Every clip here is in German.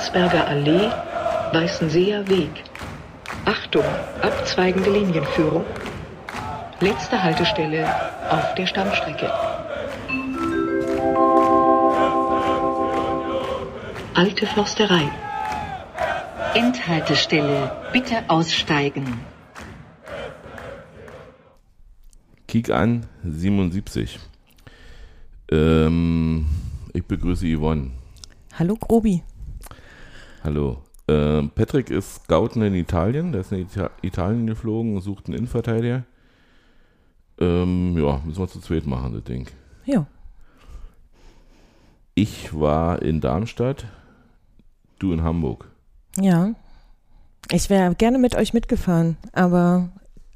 Landsberger Allee, Weißenseer Weg. Achtung, abzweigende Linienführung. Letzte Haltestelle auf der Stammstrecke. Alte Forsterei. Endhaltestelle, bitte aussteigen. Kick an, 77. Ähm, ich begrüße Yvonne. Hallo Grobi. Hallo. Ähm, Patrick ist Scouten in Italien. Der ist in Ita Italien geflogen und sucht einen Innenverteidiger. Ähm, ja, müssen wir zu zweit machen, das Ding. Ja. Ich war in Darmstadt, du in Hamburg. Ja. Ich wäre gerne mit euch mitgefahren, aber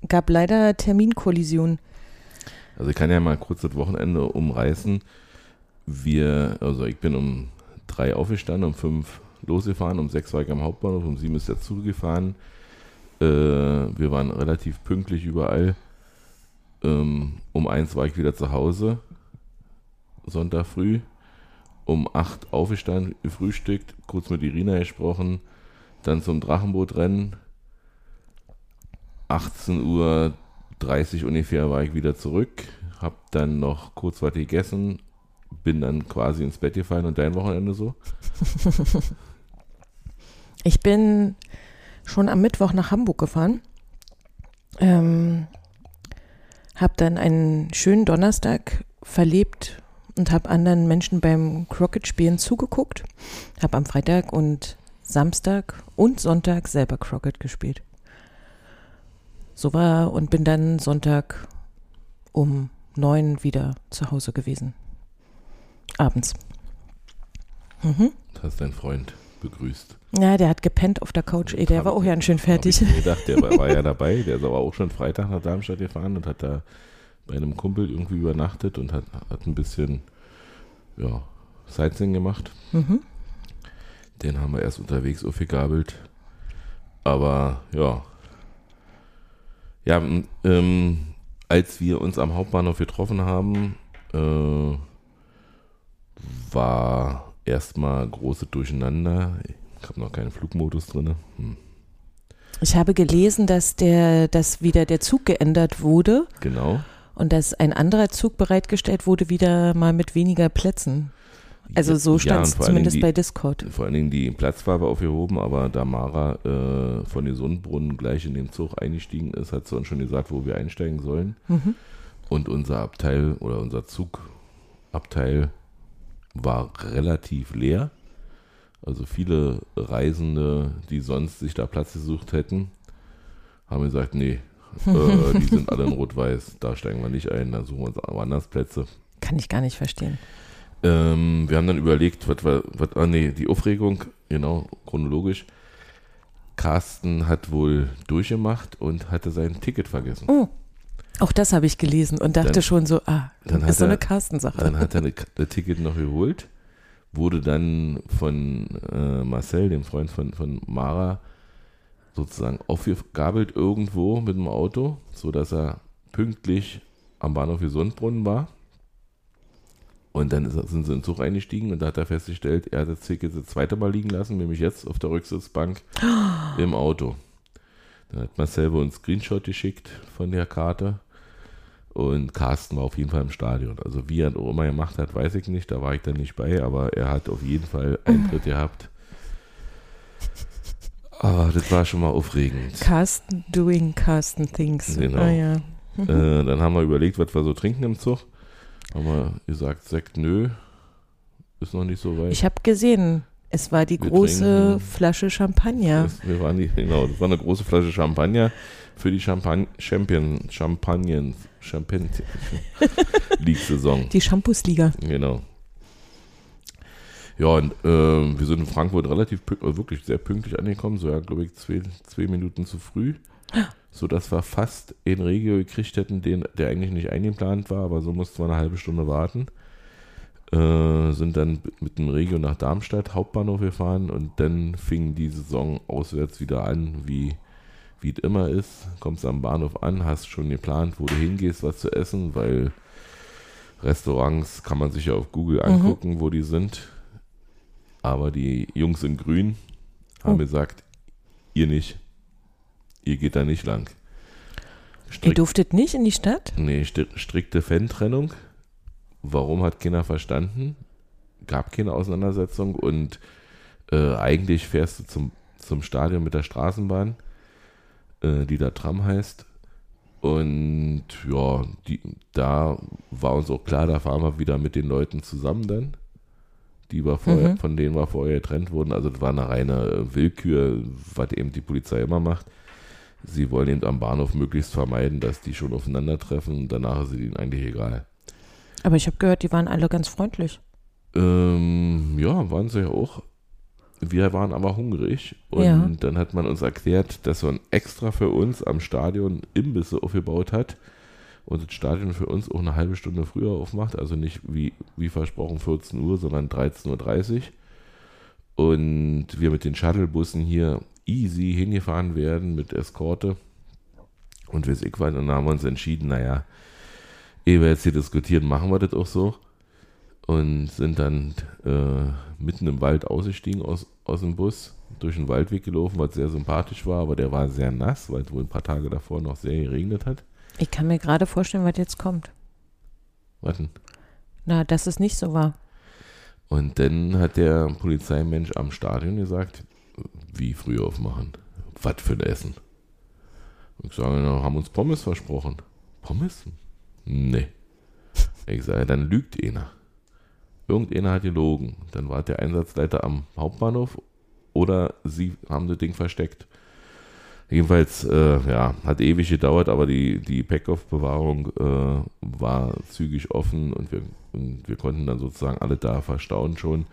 gab leider Terminkollision. Also ich kann ja mal kurz das Wochenende umreißen. Wir, also ich bin um drei aufgestanden, um fünf losgefahren, um sechs war ich am Hauptbahnhof, um sieben ist der Zug gefahren. Äh, wir waren relativ pünktlich überall. Ähm, um eins war ich wieder zu Hause, Sonntag früh. Um acht aufgestanden, gefrühstückt, kurz mit Irina gesprochen, dann zum Drachenbootrennen. 18 Uhr 30 ungefähr war ich wieder zurück, hab dann noch kurz was gegessen, bin dann quasi ins Bett gefallen und dein Wochenende so? Ich bin schon am Mittwoch nach Hamburg gefahren. Ähm, hab dann einen schönen Donnerstag verlebt und habe anderen Menschen beim Crockett-Spielen zugeguckt. Hab am Freitag und Samstag und Sonntag selber Crockett gespielt. So war und bin dann Sonntag um neun wieder zu Hause gewesen. Abends. Mhm. Du hast deinen Freund begrüßt. Ja, der hat gepennt auf der Couch. Ey, der war auch ganz schön fertig. Hab ich mir gedacht, der war, war ja dabei. Der ist aber auch schon Freitag nach Darmstadt gefahren und hat da bei einem Kumpel irgendwie übernachtet und hat, hat ein bisschen ja, Sightseeing gemacht. Mhm. Den haben wir erst unterwegs aufgegabelt. Aber ja. Ja, ähm, als wir uns am Hauptbahnhof getroffen haben, äh, war erstmal große Durcheinander. Ich habe noch keinen Flugmodus drin. Hm. Ich habe gelesen, dass der, dass wieder der Zug geändert wurde. Genau. Und dass ein anderer Zug bereitgestellt wurde, wieder mal mit weniger Plätzen. Also so stand es ja, zumindest die, bei Discord. Vor allen Dingen die Platzfarbe aufgehoben, aber da Mara äh, von den Sonnenbrunnen gleich in den Zug eingestiegen ist, hat sie uns schon gesagt, wo wir einsteigen sollen. Mhm. Und unser Abteil oder unser Zugabteil war relativ leer. Also viele Reisende, die sonst sich da Platz gesucht hätten, haben gesagt, nee, äh, die sind alle in Rot-Weiß, da steigen wir nicht ein, da suchen wir uns woanders Plätze. Kann ich gar nicht verstehen. Ähm, wir haben dann überlegt, was war, was, ah nee, die Aufregung, genau, chronologisch. Carsten hat wohl durchgemacht und hatte sein Ticket vergessen. Oh. Auch das habe ich gelesen und dachte dann, schon so, ah, dann ist so eine Carsten-Sache. Dann hat er das Ticket noch geholt, wurde dann von äh, Marcel, dem Freund von, von Mara, sozusagen aufgegabelt irgendwo mit dem Auto, sodass er pünktlich am Bahnhof Gesundbrunnen war. Und dann sind sie in den Zug eingestiegen und da hat er festgestellt, er hat das Ticket das zweite Mal liegen lassen, nämlich jetzt auf der Rücksitzbank im Auto. Dann hat Marcel uns einen Screenshot geschickt von der Karte und Carsten war auf jeden Fall im Stadion. Also wie er auch immer gemacht hat, weiß ich nicht. Da war ich dann nicht bei, aber er hat auf jeden Fall Eintritt gehabt. Aber das war schon mal aufregend. Carsten doing Carsten things. Genau. Ah, ja. äh, dann haben wir überlegt, was wir so trinken im Zug. Haben wir gesagt, Sekt, nö, ist noch nicht so weit. Ich habe gesehen, es war die wir große trinken. Flasche Champagner. wir waren die, genau, das war eine große Flasche Champagner für die Champagne, Champion, Champagnen, Champagne League-Saison. Die Shampoos-Liga. Genau. Ja, und äh, wir sind in Frankfurt relativ äh, wirklich sehr pünktlich angekommen, so ja, glaube ich, zwei, zwei Minuten zu früh. So dass wir fast in Regio gekriegt hätten, den, der eigentlich nicht eingeplant war, aber so mussten wir eine halbe Stunde warten. Äh, sind dann mit dem Regio nach Darmstadt, Hauptbahnhof gefahren und dann fing die Saison auswärts wieder an, wie wie es immer ist, kommst am Bahnhof an, hast schon geplant, wo du hingehst, was zu essen, weil Restaurants kann man sich ja auf Google mhm. angucken, mhm. wo die sind. Aber die Jungs in Grün haben Oh. gesagt, ihr nicht. Ihr geht da nicht lang. Ihr Strikt, durftet nicht in die Stadt? nee, strikte Fan-Trennung. Warum hat keiner verstanden? Gab keine Auseinandersetzung und äh, eigentlich fährst du zum, zum Stadion mit der Straßenbahn, äh, die da Tram heißt. Und ja, die, da war uns auch klar, da fahren wir wieder mit den Leuten zusammen dann. Die war vorher, Mhm. von denen wir vorher getrennt wurden. Also das war eine reine äh, Willkür, was eben die Polizei immer macht. Sie wollen eben am Bahnhof möglichst vermeiden, dass die schon aufeinandertreffen. Danach ist es ihnen eigentlich egal. Aber ich habe gehört, die waren alle ganz freundlich. Ähm, ja, waren sie ja auch. Wir waren aber hungrig und Ja. dann hat man uns erklärt, dass man extra für uns am Stadion Imbisse aufgebaut hat und das Stadion für uns auch eine halbe Stunde früher aufmacht, also nicht wie, wie versprochen 14 Uhr, sondern 13.30 Uhr. Und wir mit den Shuttlebussen hier easy hingefahren werden mit Eskorte und weiß ich was. Und dann haben wir uns entschieden, naja, ehe wir jetzt hier diskutieren, machen wir das auch so und sind dann äh, mitten im Wald ausgestiegen aus, aus dem Bus, durch den Waldweg gelaufen, was sehr sympathisch war, aber der war sehr nass, weil es wohl ein paar Tage davor noch sehr geregnet hat. Ich kann mir gerade vorstellen, was jetzt kommt. Warten. Na, dass es nicht so war. Und dann hat der Polizeimensch am Stadion gesagt, wie früh aufmachen? Was für ein Essen? Ich sage, na, haben uns Pommes versprochen. Pommes? Nee. Ich sage, dann lügt einer. Irgendeiner hat gelogen. Dann war der Einsatzleiter am Hauptbahnhof oder sie haben das Ding versteckt. Jedenfalls, äh, ja, hat ewig gedauert, aber die, die Packoff-Bewahrung äh, war zügig offen und wir, und wir konnten dann sozusagen alle da verstauen schon.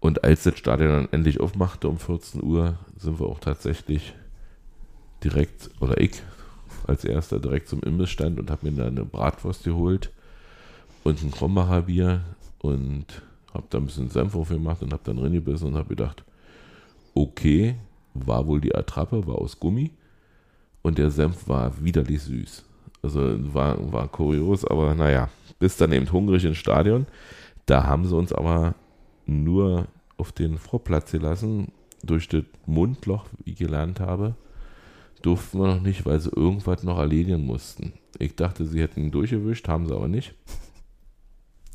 Und als das Stadion dann endlich aufmachte um 14 Uhr, sind wir auch tatsächlich direkt, oder ich als erster direkt zum Imbissstand und habe mir da eine Bratwurst geholt und ein Krombacher Bier und habe da ein bisschen Senf aufgemacht und habe dann reingebissen und habe gedacht, okay, war wohl die Attrappe, war aus Gummi und der Senf war widerlich süß. Also war, war kurios, aber naja, bis dann eben hungrig ins Stadion. Da haben sie uns aber nur auf den Vorplatz gelassen, durch das Mundloch, wie ich gelernt habe, durften wir noch nicht, weil sie irgendwas noch erledigen mussten. Ich dachte, sie hätten ihn durchgewischt, haben sie aber nicht.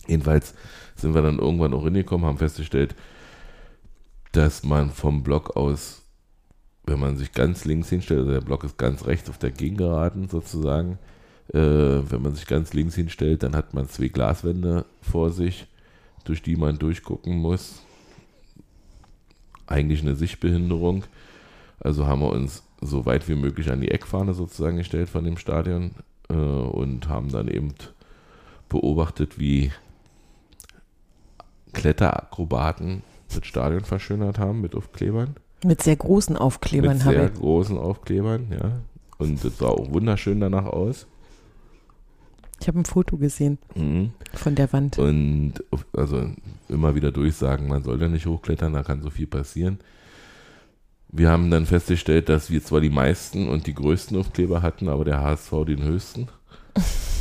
Jedenfalls sind wir dann irgendwann auch hingekommen, haben festgestellt, dass man vom Block aus, wenn man sich ganz links hinstellt, also der Block ist ganz rechts auf der Gegengeraden sozusagen, äh, wenn man sich ganz links hinstellt, dann hat man zwei Glaswände vor sich, durch die man durchgucken muss. Eigentlich eine Sichtbehinderung. Also haben wir uns so weit wie möglich an die Eckfahne sozusagen gestellt von dem Stadion äh, und haben dann eben beobachtet, wie Kletterakrobaten das Stadion verschönert haben mit Aufklebern. Mit sehr großen Aufklebern mit habe sehr ich. großen Aufklebern, ja. Und das sah auch wunderschön danach aus. Ich habe ein Foto gesehen Mhm. von der Wand. Und also immer wieder durchsagen, man soll da nicht hochklettern, da kann so viel passieren. Wir haben dann festgestellt, dass wir zwar die meisten und die größten Aufkleber hatten, aber der HSV den höchsten.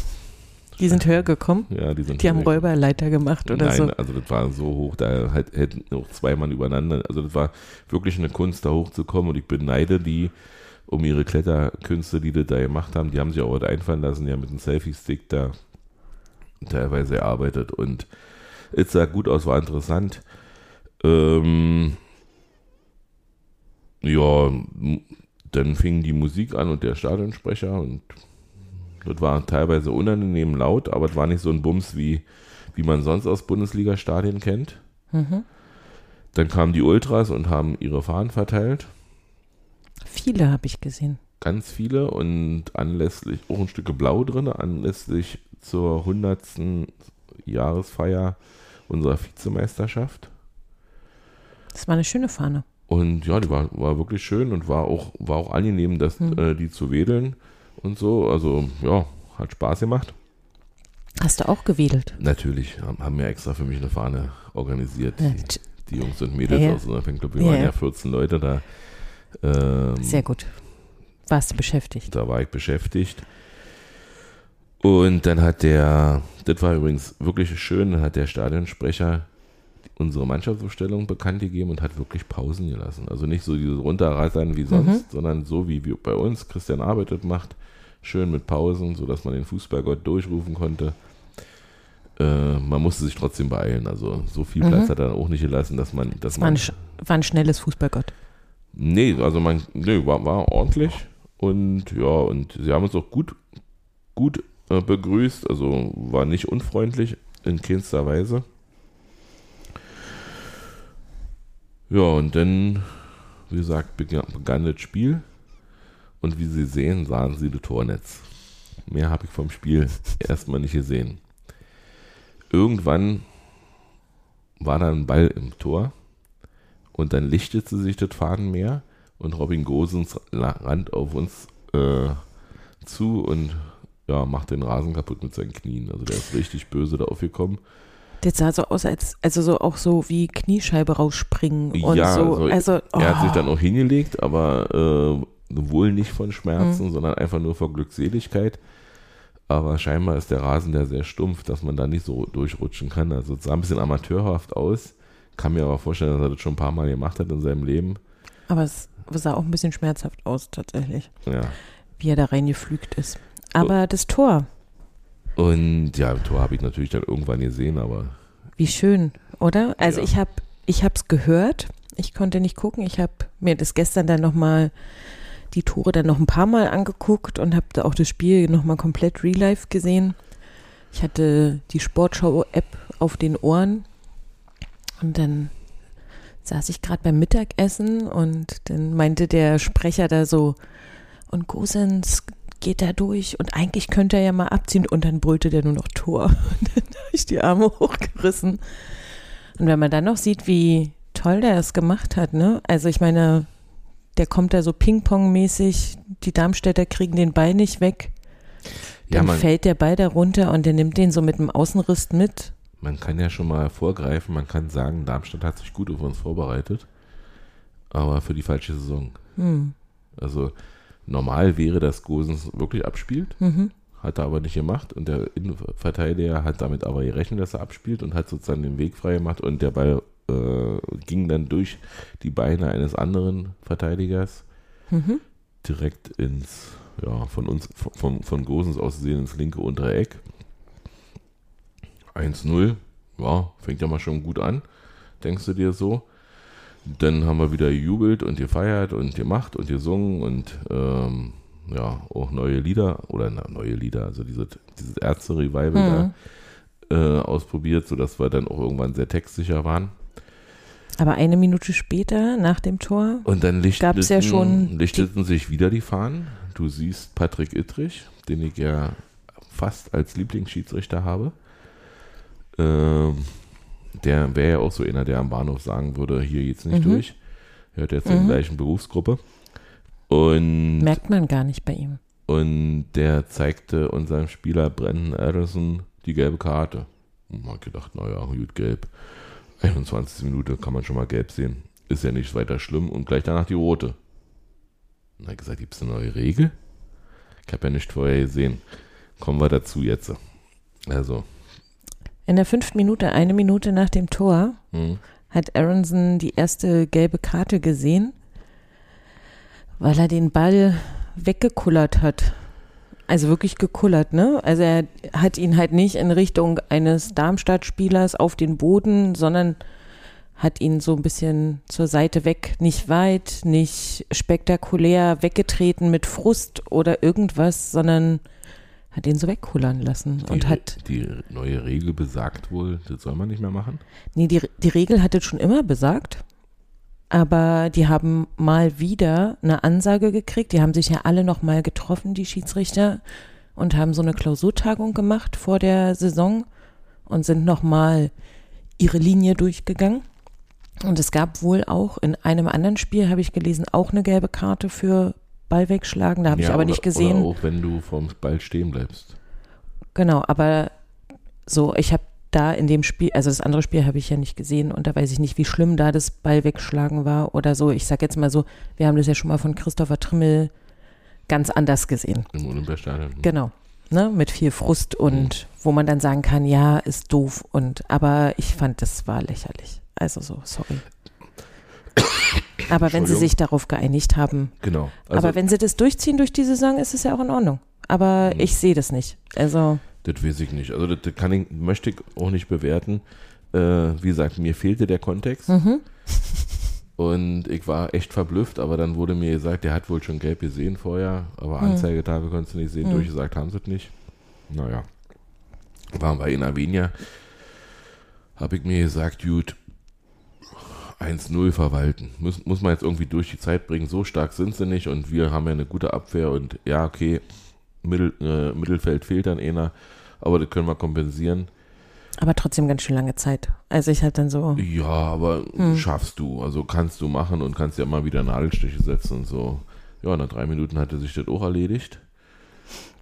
Die sind höher gekommen. Ja, die sind Die haben Räuberleiter gemacht oder Nein, so. also das war so hoch, da halt, hätten noch zwei Mann übereinander. Also das war wirklich eine Kunst, da hochzukommen und ich beneide die um ihre Kletterkünste, die die da gemacht haben. Die haben sich auch heute einfallen lassen, ja mit einem Selfie-Stick da teilweise erarbeitet und es sah gut aus, war interessant. Ähm, ja, dann fing die Musik an und der Stadionsprecher und das war teilweise unangenehm laut, aber es war nicht so ein Bums wie, wie man sonst aus Bundesliga-Stadien kennt. Mhm. Dann kamen die Ultras und haben ihre Fahnen verteilt. Viele habe ich gesehen. Ganz viele und anlässlich, auch ein Stück Blau drin, anlässlich zur 100. Jahresfeier unserer Vizemeisterschaft. Das war eine schöne Fahne. Und ja, die war, war wirklich schön und war auch, war auch angenehm, das, Hm. äh, die zu wedeln und so. Also ja, hat Spaß gemacht. Hast du auch gewedelt? Natürlich haben, wir extra für mich eine Fahne organisiert. Ja, Die, die Jungs und Mädels Ja, ja. aus unserem Fanclub, wir Ja, waren ja. ja 14 Leute da. Ähm, Sehr gut. Warst du beschäftigt? Da war ich beschäftigt. Und dann hat der, das war übrigens wirklich schön, dann hat der Stadionsprecher unsere Mannschaftsaufstellung bekannt gegeben und hat wirklich Pausen gelassen. Also nicht so diese runterrattern wie sonst, sondern so wie wir bei uns Christian arbeitet macht, schön mit Pausen, sodass man den Fußballgott durchrufen konnte. Äh, man musste sich trotzdem beeilen. Also so viel Mhm. Platz hat er dann auch nicht gelassen, dass man, dass war ein, sch- war ein schnelles Fußballgott. Nee, also man, nee, war, war ordentlich und ja, und sie haben uns auch gut, gut äh, begrüßt, also war nicht unfreundlich in keinster Weise. Ja, und dann, wie gesagt, begann, das Spiel und wie Sie sehen, sahen Sie das Tornetz. Mehr habe ich vom Spiel erstmal nicht gesehen. Irgendwann war da ein Ball im Tor und dann lichtete sich das Fadenmeer und Robin Gosens la- rannt auf uns äh, zu und ja, macht den Rasen kaputt mit seinen Knien. Also der ist richtig böse da aufgekommen. Das sah so aus, als also so auch so wie Kniescheibe rausspringen und Ja, so. also Also, Er hat sich oh. dann auch hingelegt, aber äh, wohl nicht von Schmerzen, sondern einfach nur vor Glückseligkeit. Aber scheinbar ist der Rasen da sehr stumpf, dass man da nicht so durchrutschen kann. Also es sah ein bisschen amateurhaft aus. Kann mir aber vorstellen, dass er das schon ein paar Mal gemacht hat in seinem Leben. aber es sah auch ein bisschen schmerzhaft aus, tatsächlich, Ja. wie er da reingeflügt ist. Aber das Tor, Und ja, im Tor habe ich natürlich dann irgendwann gesehen, aber wie schön, oder? Also Ja. ich habe ich hab's gehört, ich konnte nicht gucken, ich habe mir das gestern dann nochmal die Tore dann noch ein paar Mal angeguckt und habe da auch das Spiel nochmal komplett real life gesehen. Ich hatte die Sportschau-App auf den Ohren und dann saß ich gerade beim Mittagessen und dann meinte der Sprecher da so, und Gosens geht da durch und eigentlich könnte er ja mal abziehen und dann brüllte der nur noch Tor. Und dann habe ich die Arme hochgerissen. Und wenn man dann noch sieht, wie toll der es gemacht hat, ne? Also ich meine, der kommt da so Ping-Pong-mäßig, die Darmstädter kriegen den Ball nicht weg. ja, Dann man, fällt der Ball da runter und der nimmt den so mit dem Außenriss mit. man kann ja schon mal vorgreifen, man kann sagen, Darmstadt hat sich gut auf uns vorbereitet, aber für die falsche Saison. Hm. Also normal wäre, dass Gosens wirklich abspielt, Mhm. hat er aber nicht gemacht und der Innenverteidiger hat damit aber gerechnet, dass er abspielt und hat sozusagen den Weg frei gemacht und der Ball äh, ging dann durch die Beine eines anderen Verteidigers Mhm. direkt ins, ja, von uns, von, von Gosens aus gesehen ins linke untere Eck. 1-0, ja, fängt ja mal schon gut an, denkst du dir so. Dann haben wir wieder gejubelt und gefeiert und gemacht und gesungen und ähm, ja, auch neue Lieder oder na, neue Lieder, also diese, dieses Ärzte-Revival Mhm. da äh, ausprobiert, sodass wir dann auch irgendwann sehr textsicher waren. Aber eine Minute später, nach dem Tor, Und dann lichteten, ja schon lichteten sich wieder die Fahnen. Du siehst Patrick Ittrich, den ich ja fast als Lieblingsschiedsrichter habe. Ähm, der wäre ja auch so einer, der am Bahnhof sagen würde, hier geht's nicht Mhm. durch. Er hört jetzt zur Mhm. gleichen Berufsgruppe. Und, merkt man gar nicht bei ihm. und der zeigte unserem Spieler Brandon Addison die gelbe Karte. Und man hat gedacht, naja, gut, gelb. 21. Minute kann man schon mal gelb sehen. Ist ja nicht weiter schlimm. Und gleich danach die rote. Und er hat gesagt, gibt es eine neue Regel? Ich habe ja nicht vorher gesehen. Kommen wir dazu jetzt. Also, In der fünften Minute, eine Minute nach dem Tor, hm, hat Aronson die erste gelbe Karte gesehen, weil er den Ball weggekullert hat. Also wirklich gekullert, ne? Also er hat ihn halt nicht in Richtung eines Darmstadt-Spielers auf den Boden, sondern hat ihn so ein bisschen zur Seite weg, nicht weit, nicht spektakulär weggetreten mit Frust oder irgendwas, sondern hat ihn so wegkullern lassen die, und hat die neue Regel besagt wohl, das soll man nicht mehr machen. Nee, die, die Regel hat es schon immer besagt. Aber die haben mal wieder eine Ansage gekriegt. Die haben sich ja alle noch mal getroffen, die Schiedsrichter, und haben so eine Klausurtagung gemacht vor der Saison und sind noch mal ihre Linie durchgegangen. Und es gab wohl auch in einem anderen Spiel, habe ich gelesen, auch eine gelbe Karte für Ball wegschlagen. Da habe ich Ja, aber oder, nicht gesehen. Oder auch wenn du vorm Ball stehen bleibst. Genau, aber so, ich habe da in dem Spiel, also das andere Spiel habe ich ja nicht gesehen und da weiß ich nicht, wie schlimm da das Ball wegschlagen war oder so. Ich sag jetzt mal so, wir haben das ja schon mal von Christopher Trimmel ganz anders gesehen. Im Olympiastadion. Genau. Ne, mit viel Frust und wo man dann sagen kann, ja, ist doof und aber ich fand, das war lächerlich. Also so, sorry. Aber wenn sie sich darauf geeinigt haben, Genau. Also, aber wenn sie das durchziehen durch die Saison, ist es ja auch in Ordnung. Aber Mhm. ich sehe das nicht. Also, Das weiß ich nicht. Also das, das kann ich, möchte ich auch nicht bewerten. Äh, wie gesagt, mir fehlte der Kontext. mhm. Und ich war echt verblüfft, aber dann wurde mir gesagt, der hat wohl schon gelb gesehen vorher, aber Hm. Anzeigetafel konntest du nicht sehen, Hm. durchgesagt haben sie es nicht. Naja. Waren wir in Armenia, habe ich mir gesagt, gut, 1-0 verwalten. Muss, muss man jetzt irgendwie durch die Zeit bringen, so stark sind sie nicht und wir haben ja eine gute Abwehr und ja, okay, Mittel, äh, Mittelfeld fehlt dann einer, aber das können wir kompensieren. aber trotzdem ganz schön lange Zeit. Also ich hatte dann so, Ja, aber Hm. schaffst du. Also kannst du machen und kannst ja mal wieder Nadelstiche setzen und so. Ja, nach drei Minuten hatte sich das auch erledigt.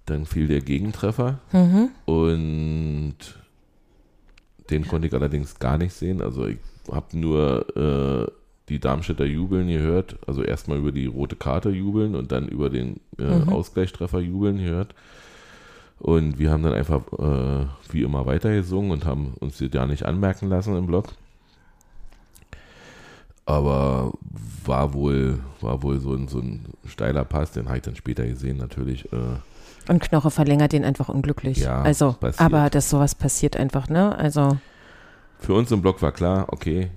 Dann fiel der Gegentreffer mhm. und den konnte ich allerdings gar nicht sehen. Also ich habe nur äh, die Darmstädter jubeln gehört. Also erstmal über die rote Karte jubeln und dann über den äh, Mhm. Ausgleichstreffer jubeln gehört. Und wir haben dann einfach äh, wie immer weitergesungen und haben uns das ja nicht anmerken lassen im Blog. Aber war wohl, war wohl so ein, so ein steiler Pass, den habe ich dann später gesehen natürlich. Äh, und Knoche verlängert den einfach unglücklich. Ja, also, passiert. aber dass sowas passiert einfach, ne? Also, für uns im Blog war klar, okay,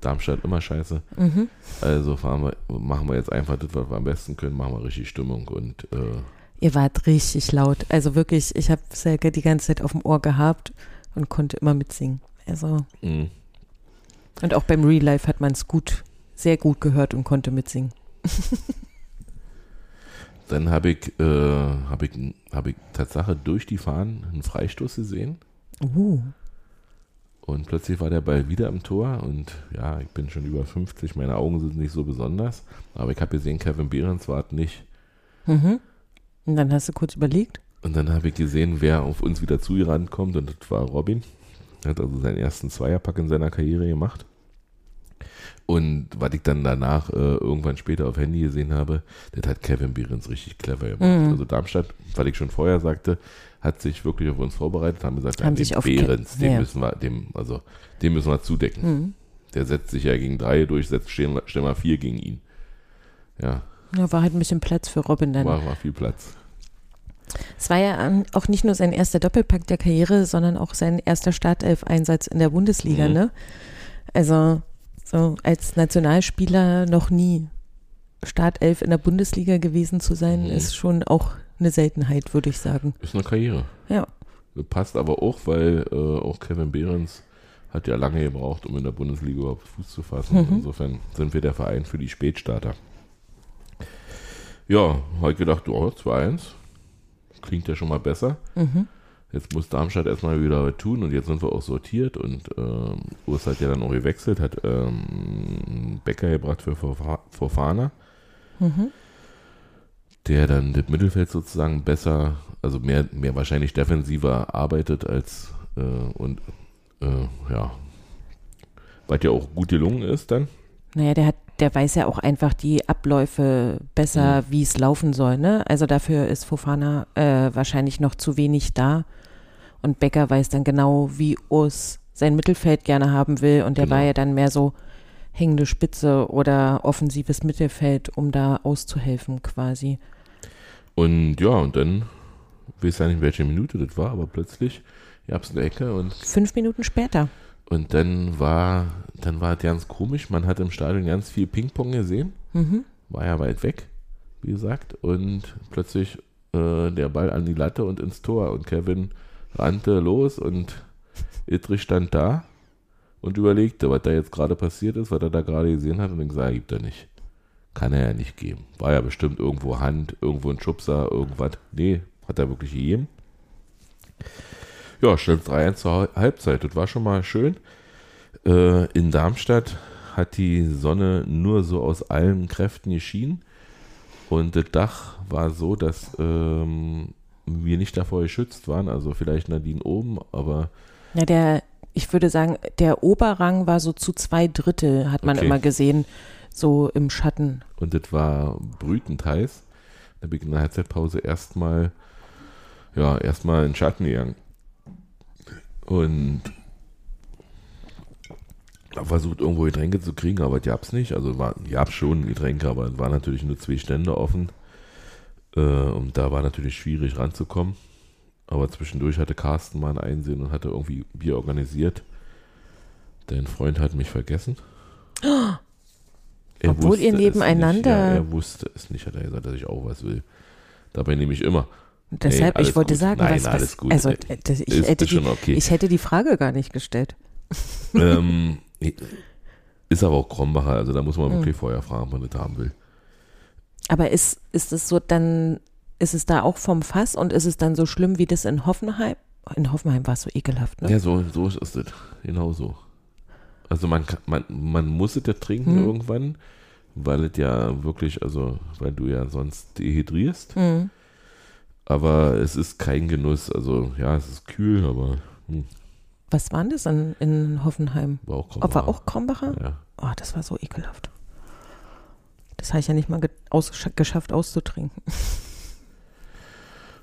Darmstadt immer scheiße. mhm. Also fahren wir, machen wir jetzt einfach das, was wir am besten können, machen wir richtig Stimmung und äh, ihr wart richtig laut. Also wirklich, ich habe Selke die ganze Zeit auf dem Ohr gehabt und konnte immer mitsingen. Also, mh. und auch beim Real Life hat man es gut, sehr gut gehört und konnte mitsingen. dann habe ich, äh, habe ich, habe ich Tatsache durch die Fahnen einen Freistoß gesehen Uh. Und plötzlich war der Ball wieder am Tor und ja, ich bin schon über 50, meine Augen sind nicht so besonders, aber ich habe gesehen, Kevin Behrens war nicht. Mhm. Und dann hast du kurz überlegt. Und dann habe ich gesehen, wer auf uns wieder zugerannt kommt und das war Robin. Er hat also seinen ersten Zweierpack in seiner Karriere gemacht. Und was ich dann danach äh, irgendwann später auf Handy gesehen habe, das hat Kevin Behrens richtig clever gemacht. Mhm. Also Darmstadt, was ich schon vorher sagte, hat sich wirklich auf uns vorbereitet, haben gesagt, Haben sich auf Behrens, den ja. müssen wir, dem, also den müssen wir zudecken. Mhm. Der setzt sich ja gegen drei durch, setzt wir vier gegen ihn. Ja, Ja, war halt ein bisschen Platz für Robin dann. war, war viel Platz. Es war ja ähm, auch nicht nur sein erster Doppelpack der Karriere, sondern auch sein erster Startelf-Einsatz in der Bundesliga, Mhm. ne? Also so als Nationalspieler noch nie Startelf in der Bundesliga gewesen zu sein, Mhm. ist schon auch eine Seltenheit, würde ich sagen. Ist eine Karriere. Ja. Passt aber auch, weil äh, auch Kevin Behrens hat ja lange gebraucht, um in der Bundesliga überhaupt Fuß zu fassen. Mhm. Insofern sind wir der Verein für die Spätstarter. Ja, habe ich gedacht, oh, 2-1. Klingt ja schon mal besser. Mhm. Jetzt muss Darmstadt erstmal wieder was tun und jetzt sind wir auch sortiert und ähm, Urs hat ja dann auch gewechselt, hat ähm, Becker gebracht für Fofana, Mhm. Der dann das Mittelfeld sozusagen besser, also mehr, mehr wahrscheinlich defensiver arbeitet als äh, und äh, ja, was ja auch gut gelungen ist dann. Naja, der hat, der weiß ja auch einfach die Abläufe besser, Mhm. wie es laufen soll, ne? Also dafür ist Fofana äh, wahrscheinlich noch zu wenig da. Und Becker weiß dann genau, wie Urs sein Mittelfeld gerne haben will. Und der Genau. war ja dann mehr so hängende Spitze oder offensives Mittelfeld, um da auszuhelfen quasi. Und ja, und dann, ich weiß ja nicht, welche Minute das war, aber plötzlich gab es eine Ecke und Fünf Minuten später. Und dann war, dann war es ganz komisch. Man hat im Stadion ganz viel Ping-Pong gesehen. Mhm. War ja weit weg, wie gesagt. Und plötzlich äh, der Ball an die Latte und ins Tor. Und Kevin rannte los und Idrich stand da und überlegte, was da jetzt gerade passiert ist, was er da gerade gesehen hat. Und dann gesagt, gibt er nicht. Kann er ja nicht geben. War ja bestimmt irgendwo Hand, irgendwo ein Schubser, irgendwas. Nee, hat er wirklich gegeben. Ja, stand 3-1 zur Halbzeit. Das war schon mal schön. Äh, in Darmstadt hat die Sonne nur so aus allen Kräften geschienen. Und das Dach war so, dass ähm, wir nicht davor geschützt waren. Also vielleicht Nadine oben, aber Ja, der, ich würde sagen, der Oberrang war so zu zwei Drittel, hat man Okay. immer gesehen, so im Schatten. und das war brütend heiß. Da bin ich in der Halbzeitpause erstmal, ja, erstmal in den Schatten gegangen. Und versucht, irgendwo Getränke zu kriegen, aber die gab's nicht. Also war, gab schon Getränke, aber es waren natürlich nur zwei Stände offen. Äh, und da war natürlich schwierig ranzukommen. Aber zwischendurch hatte Carsten mal ein Einsehen und hatte irgendwie Bier organisiert. Dein Freund hat mich vergessen. Er Obwohl ihr es nebeneinander- Nicht. Ja, er wusste es nicht, hat er gesagt, dass ich auch was will. Dabei nehme ich immer. Deshalb, alles ich wollte gut. sagen, Nein, was, was alles gut. also Äh, äh, das, ich, ist- hätte ist die, okay. ich hätte die Frage gar nicht gestellt. ähm, ist aber auch Krombacher, also da muss man Mhm. wirklich vorher fragen, ob man das haben will. Aber ist, ist es so dann, ist es da auch vom Fass und ist es dann so schlimm wie das in Hoffenheim? In Hoffenheim war es so ekelhaft, ne? Ja, so, so ist es. Genau so. Also man, kann, man, man muss es ja trinken Hm. irgendwann, weil es ja wirklich, also weil du ja sonst dehydrierst. Mhm. Aber es ist kein Genuss. Also ja, es ist kühl, aber hm, Was waren das in, in Hoffenheim? war auch Ob war Krombacher. auch Krombacher? Ja. Oh, das war so ekelhaft. Das habe ich ja nicht mal geschafft auszutrinken.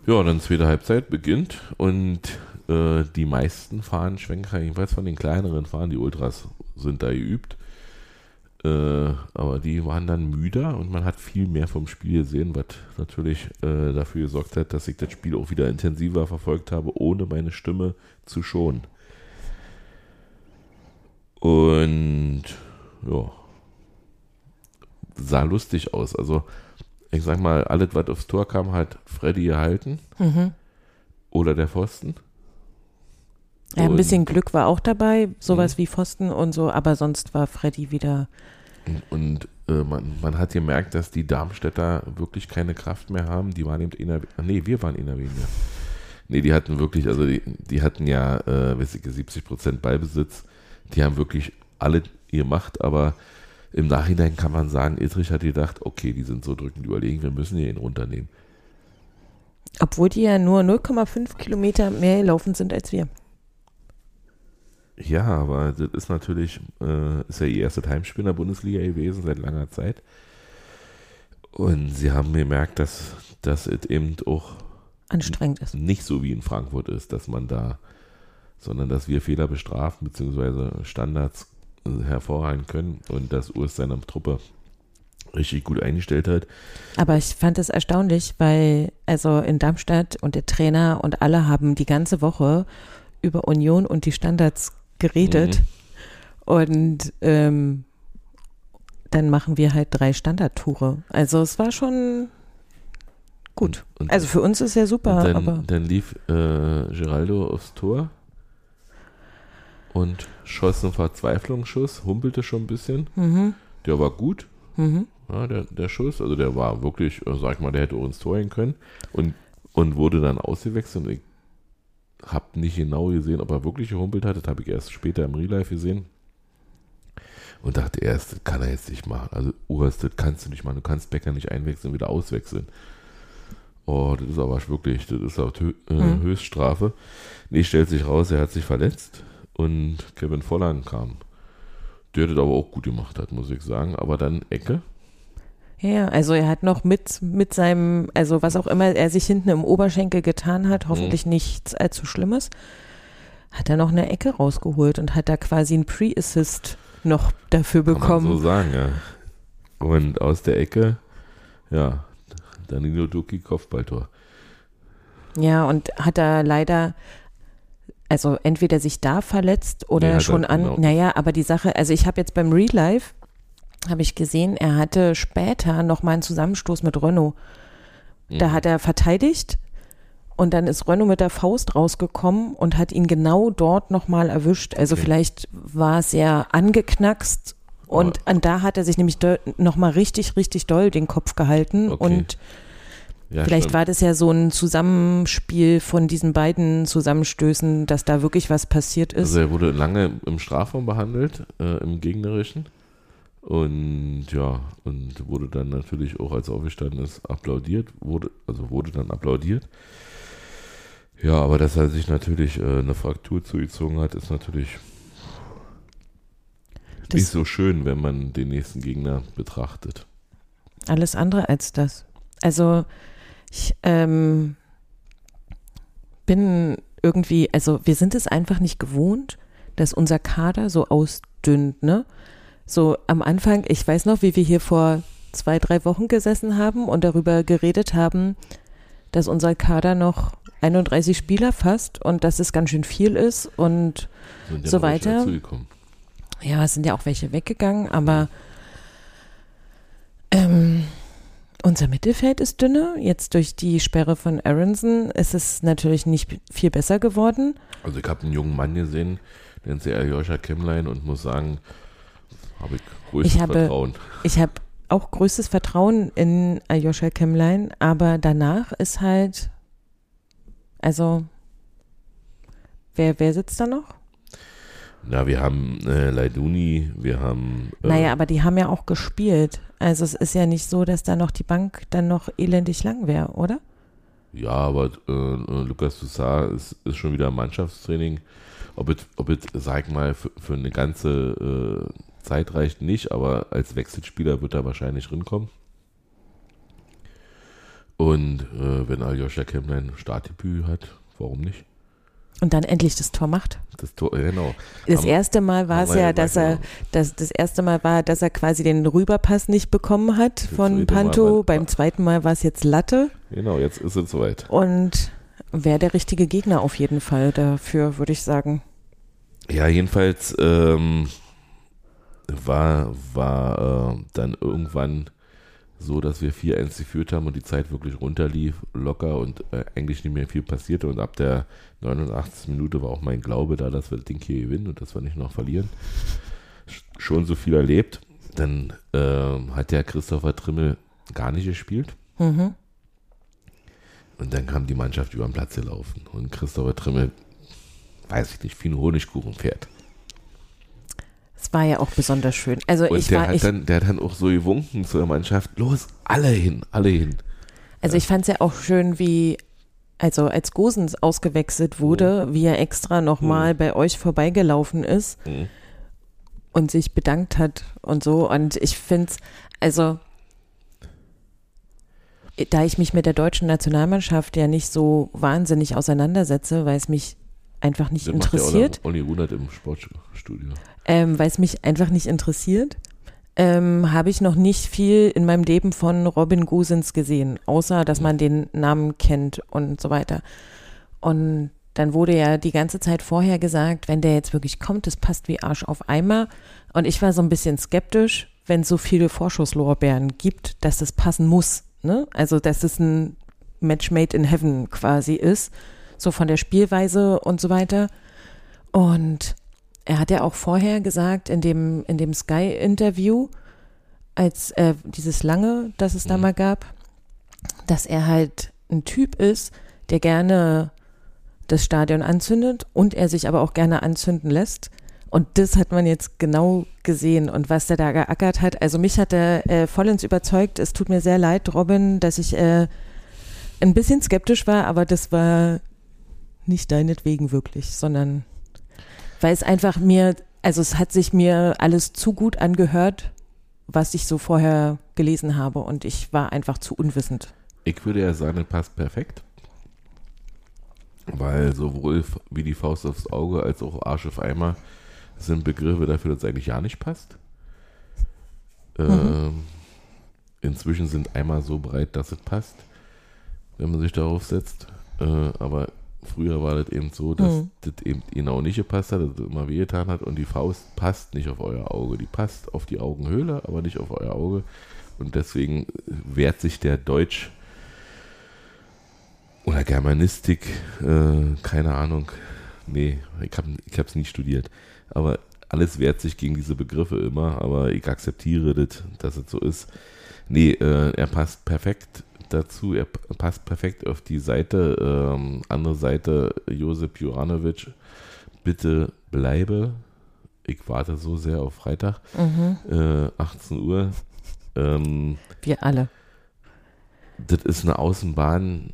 Ja, dann zweite Halbzeit beginnt und äh, die meisten fahren Schwenker, jedenfalls von den kleineren fahren, die Ultras sind da geübt. Äh, aber die waren dann müder und man hat viel mehr vom Spiel gesehen, was natürlich äh, dafür gesorgt hat, dass ich das Spiel auch wieder intensiver verfolgt habe, ohne meine Stimme zu schonen. Und ja, sah lustig aus. Also ich sag mal, alles, was aufs Tor kam, hat Freddy gehalten Mhm. oder der Pfosten. Ja, ein Und- bisschen Glück war auch dabei, Mhm. sowas wie Pfosten und so, aber sonst war Freddy wieder. Und äh, man, man hat gemerkt, dass die Darmstädter wirklich keine Kraft mehr haben. Die waren eben einer, nee, wir waren einer weniger. Nee, die hatten wirklich, also die, die hatten ja, äh, weiß ich, 70 Prozent Ballbesitz. Die haben wirklich alle gemacht, aber im Nachhinein kann man sagen, Idrich hat gedacht, okay, die sind so drückend überlegen, wir müssen hier ihn runternehmen. Obwohl die ja nur 0,5 Kilometer mehr gelaufen sind als wir. Ja, aber das ist natürlich, äh, ist ja ihr erstes Heimspiel in der Bundesliga gewesen seit langer Zeit. Und sie haben gemerkt, dass das eben auch Anstrengend ist. nicht so wie in Frankfurt ist, dass man da, sondern dass wir Fehler bestrafen bzw. Standards äh, hervorheben können und dass Urs seine Truppe richtig gut eingestellt hat. Aber ich fand es erstaunlich, weil also in Darmstadt und der Trainer und alle haben die ganze Woche über Union und die Standards geredet. Mhm. Und ähm, dann machen wir halt drei Standardtourer. Also es war schon gut. Und, Also für uns ist ja super, und dann, aber dann lief äh, Geraldo aufs Tor und schoss einen Verzweiflungsschuss, humpelte schon ein bisschen. mhm, Der war gut, mhm. ja, der, der Schuss. Also der war wirklich, äh, sag ich mal, der hätte auch ins Tor gehen können. Und, und wurde dann ausgewechselt. Und ich habe nicht genau gesehen, ob er wirklich gehumpelt hat. Das habe ich erst später im Real Life gesehen. Und dachte erst, das kann er jetzt nicht machen. Also Urs, das kannst du nicht machen. Du kannst Becker nicht einwechseln wieder auswechseln. Oh, das ist aber wirklich, das ist auch Hö äh, Mhm. Höchststrafe. Nee, stellt sich raus, er hat sich verletzt und Kevin Volland kam. Der das aber auch gut gemacht hat, muss ich sagen. Aber dann Ecke. Ja, also er hat noch mit, mit seinem, also was auch immer er sich hinten im Oberschenkel getan hat, hoffentlich nichts allzu Schlimmes, hat er noch eine Ecke rausgeholt und hat da quasi einen Pre-Assist noch dafür Kann man so bekommen. sagen, ja. Und aus der Ecke, ja, Danilo Duki Kopfballtor. Ja, und hat er leider, also entweder sich da verletzt oder er, schon an, genau. naja, aber die Sache, also ich habe jetzt beim Real Life, habe ich gesehen, er hatte später nochmal einen Zusammenstoß mit Renault. Da Mhm. hat er verteidigt und dann ist Renault mit der Faust rausgekommen und hat ihn genau dort nochmal erwischt. Also Okay. vielleicht war es ja angeknackst und, und da hat er sich nämlich nochmal richtig, richtig doll den Kopf gehalten Okay. und Ja, vielleicht stimmt. war das ja so ein Zusammenspiel von diesen beiden Zusammenstößen, dass da wirklich was passiert ist. Also er wurde lange im Strafraum behandelt, äh, im gegnerischen. Und ja, und wurde dann natürlich auch, als er aufgestanden ist, applaudiert, wurde, also wurde dann applaudiert. Ja, aber dass er sich natürlich äh, eine Fraktur zugezogen hat, ist natürlich Das- nicht so schön, wenn man den nächsten Gegner betrachtet. Alles andere als das. Also ich ähm, bin irgendwie, also wir sind es einfach nicht gewohnt, dass unser Kader so ausdünnt, ne? So am Anfang, ich weiß noch, wie wir hier vor zwei, drei Wochen gesessen haben und darüber geredet haben, dass unser Kader noch 31 Spieler fasst und dass es ganz schön viel ist und Sind ja so weiter. ja, es sind ja auch welche weggegangen, aber ähm, unser Mittelfeld ist dünner. Jetzt durch die Sperre von Aronson ist es natürlich nicht viel besser geworden. Also ich habe einen jungen Mann gesehen, nennt sich Aljoscha Kemmlein und muss sagen, habe ich größtes Ich habe- Vertrauen. Ich habe auch größtes Vertrauen in Aljoscha Kemmlein, aber danach ist halt, also, wer, wer sitzt da noch? Na, wir haben äh, Leiduni, wir haben äh, Naja, aber die haben ja auch gespielt. Also es ist ja nicht so, dass da noch die Bank dann noch elendig lang wäre, oder? Ja, aber äh, äh, Lukas Toussaint ist, ist schon wieder Mannschaftstraining. Ob es, ob es, sag ich mal, für, für eine ganze äh, Zeit reicht nicht, aber als Wechselspieler wird er wahrscheinlich rinkommen. Und äh, wenn Aljoscha Kemmlein Startdebüt hat, warum nicht? Und dann endlich das Tor macht. Das Tor, genau. Das Haben- erste Mal war es ja, dass er, das, das erste Mal war, dass er quasi den Rüberpass nicht bekommen hat von Mal Panto. war- Beim zweiten Mal war es jetzt Latte Genau, jetzt ist es soweit. und wäre der richtige Gegner auf jeden Fall dafür, würde ich sagen. Ja, jedenfalls ähm, war, war äh, dann irgendwann so, dass wir 4-1 geführt haben und die Zeit wirklich runterlief, locker und äh, eigentlich nicht mehr viel passierte. Und ab der 89. Minute war auch mein Glaube da, dass wir das Ding hier gewinnen und dass wir nicht noch verlieren. Sch- Schon so viel erlebt. Dann ähm, hat der Christopher Trimmel gar nicht gespielt. Mhm. Und dann kam die Mannschaft über den Platz gelaufen. Und Christopher Trimmel, weiß ich nicht, wie ein Honigkuchenpferd. Es war ja auch besonders schön. Also Und ich der, war, hat ich, dann, der hat dann auch so gewunken zur Mannschaft. Los, alle hin, alle hin. also ich fand es ja auch schön, wie also als Gosens ausgewechselt wurde, wie er extra nochmal bei euch vorbeigelaufen ist Mhm. und sich bedankt hat und so. Und ich finde es, also da ich mich mit der deutschen Nationalmannschaft ja nicht so wahnsinnig auseinandersetze, weil es mich einfach nicht Das macht ja interessiert, Olli Runert im Sportstudio. ähm, weil es mich einfach nicht interessiert, ähm, habe ich noch nicht viel in meinem Leben von Robin Gosens gesehen, außer dass man den Namen kennt und so weiter. Und dann wurde ja die ganze Zeit vorher gesagt, wenn der jetzt wirklich kommt, das passt wie Arsch auf Eimer. Und ich war so ein bisschen skeptisch, wenn es so viele Vorschusslorbeeren gibt, dass das passen muss. Ne? Also, dass es ein Match made in heaven quasi ist, so von der Spielweise und so weiter. Und er hat ja auch vorher gesagt, in dem, in dem Sky-Interview, als äh, dieses lange, das es da Mhm. mal gab, dass er halt ein Typ ist, der gerne das Stadion anzündet und er sich aber auch gerne anzünden lässt. Und das hat man jetzt genau gesehen und was der da geackert hat. Also mich hat er äh, vollends überzeugt. Es tut mir sehr leid, Robin, dass ich äh, ein bisschen skeptisch war, aber das war nicht deinetwegen wirklich, sondern weil es einfach mir, also es hat sich mir alles zu gut angehört, was ich so vorher gelesen habe und ich war einfach zu unwissend. Ich würde ja sagen, das passt perfekt. Weil sowohl wie die Faust aufs Auge als auch Arsch auf Eimer sind Begriffe dafür, dass es eigentlich ja nicht passt. Ähm, inzwischen sind Eimer so breit, dass es passt, wenn man sich darauf setzt. Äh, aber früher war das eben so, dass Mhm. das eben genau nicht gepasst hat, dass es immer wehgetan hat und die Faust passt nicht auf euer Auge. Die passt auf die Augenhöhle, aber nicht auf euer Auge. Und deswegen wehrt sich der Deutsch oder Germanistik, äh, keine Ahnung. Nee, ich habe ich hab's nie studiert. Aber alles wehrt sich gegen diese Begriffe immer, aber ich akzeptiere das, dass es so ist. Nee, äh, er passt perfekt dazu, er passt perfekt auf die Seite, ähm, andere Seite, Josep Juranovic, bitte bleibe. Ich warte so sehr auf Freitag, Mhm. äh, 18 Uhr. Ähm, Wir alle. das ist eine Außenbahn.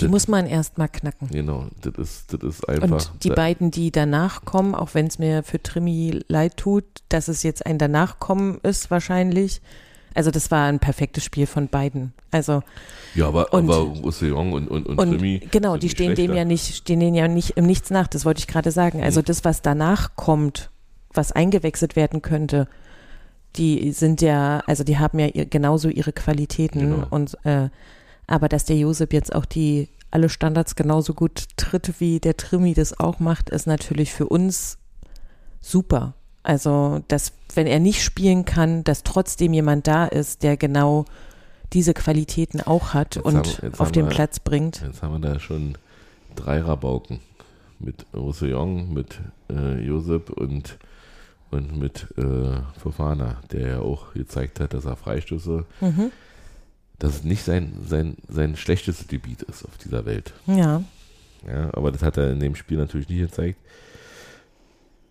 Die muss man erst mal knacken. Genau, das ist, das ist einfach. Und die da- beiden, die danach kommen, auch wenn es mir für Trimi leid tut, dass es jetzt ein danach kommen ist wahrscheinlich. Also das war ein perfektes Spiel von beiden. Also Ja, aber, Und- aber Roussillon und, und, und, und Remy genau, die stehen dem schlechter. ja nicht, stehen denen ja nicht im Nichts nach. Das wollte ich gerade sagen. Also Mhm. das, was danach kommt, was eingewechselt werden könnte, die sind ja, also die haben ja ihr, genauso ihre Qualitäten Genau. und äh, aber dass der Josep jetzt auch die alle Standards genauso gut tritt, wie der Trimi das auch macht, ist natürlich für uns super. Also, dass, wenn er nicht spielen kann, dass trotzdem jemand da ist, der genau diese Qualitäten auch hat Jetzt und haben- auf den wir- Platz bringt. Jetzt haben wir da schon drei Rabauken. Mit Roussillon, mit äh, Josep und, und mit äh, Fofana, der ja auch gezeigt hat, dass er Freistöße, Mhm. dass es nicht sein, sein, sein schlechtestes Gebiet ist auf dieser Welt. Ja. Ja, aber das hat er in dem Spiel natürlich nicht gezeigt.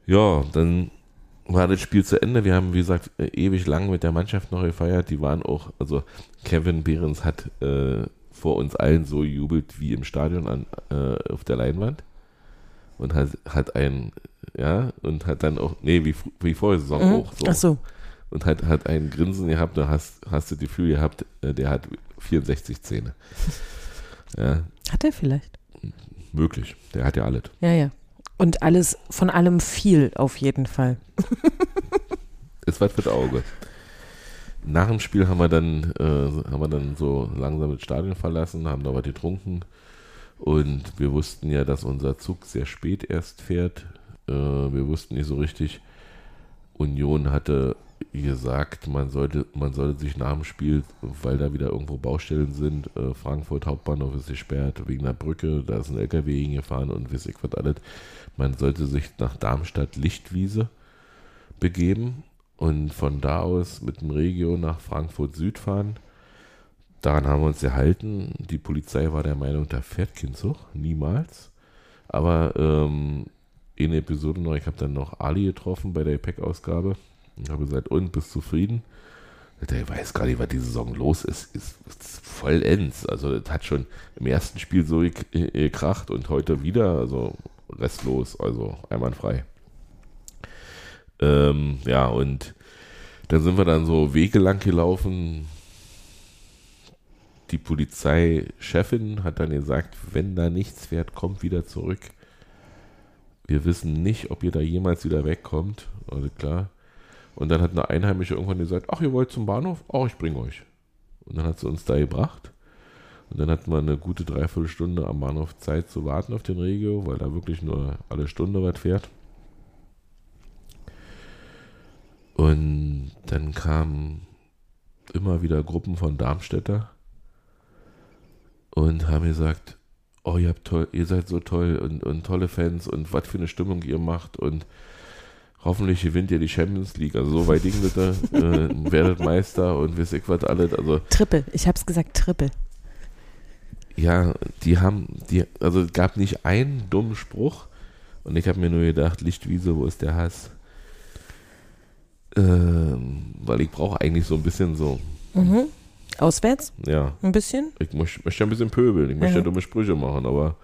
Ja, dann war das Spiel zu Ende. Wir haben, wie gesagt, äh, ewig lang mit der Mannschaft noch gefeiert. Die waren auch, also Kevin Behrens hat äh, vor uns allen so jubelt wie im Stadion an, äh, auf der Leinwand. Und hat, hat ein, ja, und hat dann auch, nee, wie, wie vor der Saison Mhm. auch so. Ach so. Und hat, hat ein Grinsen gehabt, da hast, hast du das Gefühl gehabt, äh, der hat 64 Zähne. Ja, Hat er vielleicht? möglich. Der hat ja alles. Ja, ja. Und alles, von allem viel auf jeden Fall. Ist was fürs Auge. Nach dem Spiel haben wir dann, äh, haben wir dann so langsam das Stadion verlassen, haben da was getrunken und wir wussten ja, dass unser Zug sehr spät erst fährt. Äh, wir wussten nicht so richtig. Union hatte gesagt, man sollte, man sollte sich nach dem Spiel, weil da wieder irgendwo Baustellen sind, äh, Frankfurt Hauptbahnhof ist gesperrt wegen der Brücke, da ist ein LKW hingefahren und weiß ich was alles. Man sollte sich nach Darmstadt Lichtwiese begeben und von da aus mit dem Regio nach Frankfurt Süd fahren. Daran haben wir uns gehalten. Die Polizei war der Meinung, da fährt kein niemals. Aber ähm, in der Episode noch, ich habe dann noch Ali getroffen bei der Gepäckausgabe und habe gesagt, und, bist zufrieden? Der weiß gar nicht, was die Saison los ist. Ist, ist vollends. Also das hat schon im ersten Spiel so gek- gekracht und heute wieder, also restlos, also einwandfrei. Ähm, ja, und dann sind wir dann so Wege lang gelaufen. Die Polizeichefin hat dann gesagt, wenn da nichts fährt, kommt wieder zurück. Wir wissen nicht, ob ihr da jemals wieder wegkommt. Also klar. Und dann hat eine Einheimische irgendwann gesagt, ach, ihr wollt zum Bahnhof? Ach, ich bringe euch. Und dann hat sie uns da gebracht. Und dann hatten wir eine gute Dreiviertelstunde am Bahnhof Zeit zu warten auf den Regio, weil da wirklich nur alle Stunde was fährt. Und dann kamen immer wieder Gruppen von Darmstädter und haben gesagt, oh, ihr, habt toll, ihr seid so toll und, und tolle Fans und was für eine Stimmung ihr macht und hoffentlich gewinnt ihr die Champions League. Also so weit Ding bitte, äh, werdet Meister und wisst ich was alles. Also Triple. Ich hab's gesagt, Triple. ja, die haben, die, also es gab nicht einen dummen Spruch und ich habe mir nur gedacht, Lichtwiese, wo ist der Hass? Ähm, weil ich brauche eigentlich so ein bisschen so, Mhm. Auswärts? ja, Ein bisschen? ich möcht- möchte ja ein bisschen pöbeln, ich möchte ja Mhm. dumme Sprüche machen, aber